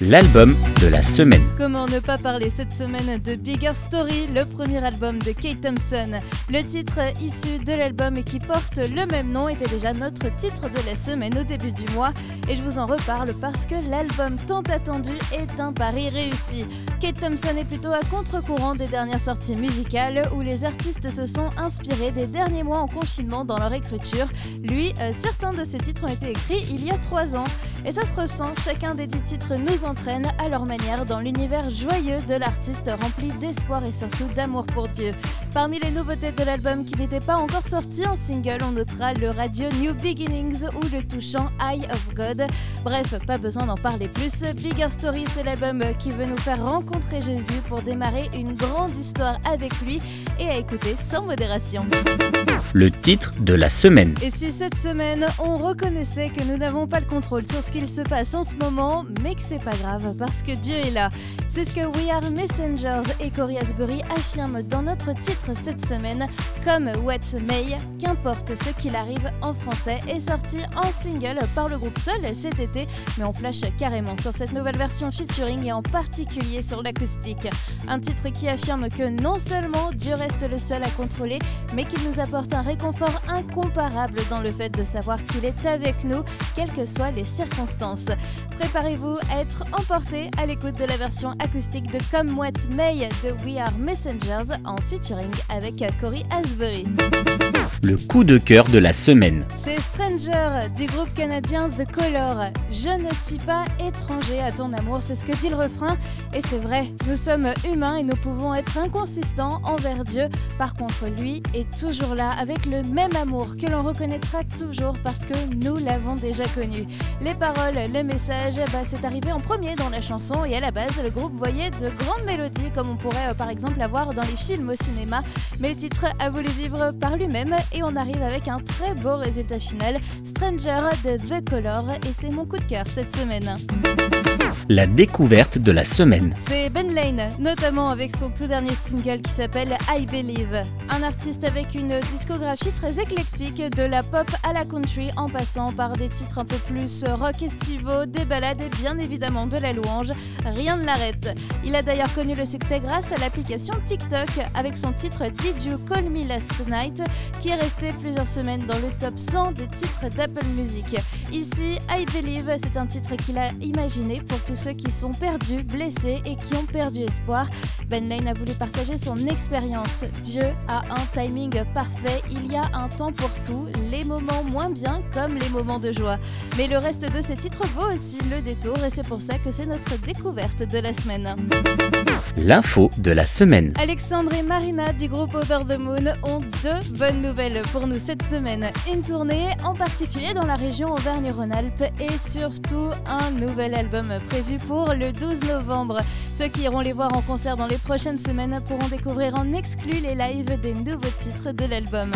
L'album de la semaine. Comment ne pas parler cette semaine de Bigger Story, le premier album de Kate Thompson Le titre issu de l'album et qui porte le même nom était déjà notre titre de la semaine au début du mois et je vous en reparle parce que l'album tant attendu est un pari réussi. Kate Thompson est plutôt à contre-courant des dernières sorties musicales où les artistes se sont inspirés des derniers mois en confinement dans leur écriture. Lui, euh, certains de ses titres ont été écrits il y a trois ans et ça se ressent, chacun des dix titres nous entraîne à leur manière dans l'univers joyeux de l'artiste rempli d'espoir et surtout d'amour pour Dieu. Parmi les nouveautés de l'album qui n'était pas encore sorti en single, on notera le radio New Beginnings ou le touchant Eye of God. Bref, pas besoin d'en parler plus. Bigger Story, c'est l'album qui veut nous faire rencontrer Jésus pour démarrer une grande histoire avec lui et à écouter sans modération. Le titre de la semaine. Et si cette semaine, on reconnaissait que nous n'avons pas le contrôle sur ce qu'il se passe en ce moment, mais que c'est pas grave parce que Dieu est là. C'est ce que We Are Messengers et Cory Asbury affirment dans notre titre cette semaine, comme What May, qu'importe ce qu'il arrive en français, est sorti en single par le groupe seul cet été, mais on flash carrément sur cette nouvelle version featuring et en particulier sur l'acoustique. Un titre qui affirme que non seulement Dieu reste le seul à contrôler, mais qu'il nous apporte un réconfort incomparable dans le fait de savoir qu'il est avec nous, quelles que soient les circonstances. Préparez-vous à être emporté à l'écoute de la version acoustique de Come What May de We Are Messengers en featuring avec Cory Asbury. Le coup de cœur de la semaine. C'est Stranger du groupe canadien The Color. Je ne suis pas étranger à ton amour, c'est ce que dit le refrain. Et c'est vrai, nous sommes humains et nous pouvons être inconsistants envers Dieu. Par contre, lui est toujours là avec le même amour que l'on reconnaîtra toujours parce que nous l'avons déjà connu. Les paroles, le message, bah, c'est arrivé en premier dans la chanson et à la base, le groupe voyait de grandes mélodies comme on pourrait euh, par exemple avoir dans les films au cinéma. Mais le titre a voulu vivre par lui-même et on arrive avec un très beau résultat final, Stranger de The Color et c'est mon coup de cœur cette semaine. La découverte de la semaine. C'est Ben Lane, notamment avec son tout dernier single qui s'appelle I Believe. Un artiste avec une discographie très éclectique, de la pop à la country en passant par des titres un peu plus rock estivaux, des ballades et bien évidemment de la louange. Rien ne l'arrête. Il a d'ailleurs connu le succès grâce à l'application TikTok avec son titre Did You Call Me Last Night qui est resté plusieurs semaines dans le top 100 des titres d'Apple Music. Ici, I Believe, c'est un titre qu'il a imaginé pour tous ceux qui sont perdus, blessés et qui ont perdu espoir. Ben Lane a voulu partager son expérience. Dieu a un timing parfait, il y a un temps pour tout, les moments moins bien comme les moments de joie. Mais le reste de ces titres vaut aussi le détour et c'est pour ça que c'est notre découverte de la semaine. L'info de la semaine. Alexandre et Marina du groupe Over the Moon ont deux bonnes nouvelles pour nous cette semaine. Une tournée, en particulier dans la région Auvergne-Rhône-Alpes, et surtout un nouvel album prévu pour le 12 novembre. Ceux qui iront les voir en concert dans les prochaines semaines pourront découvrir en exclu les lives des nouveaux titres de l'album.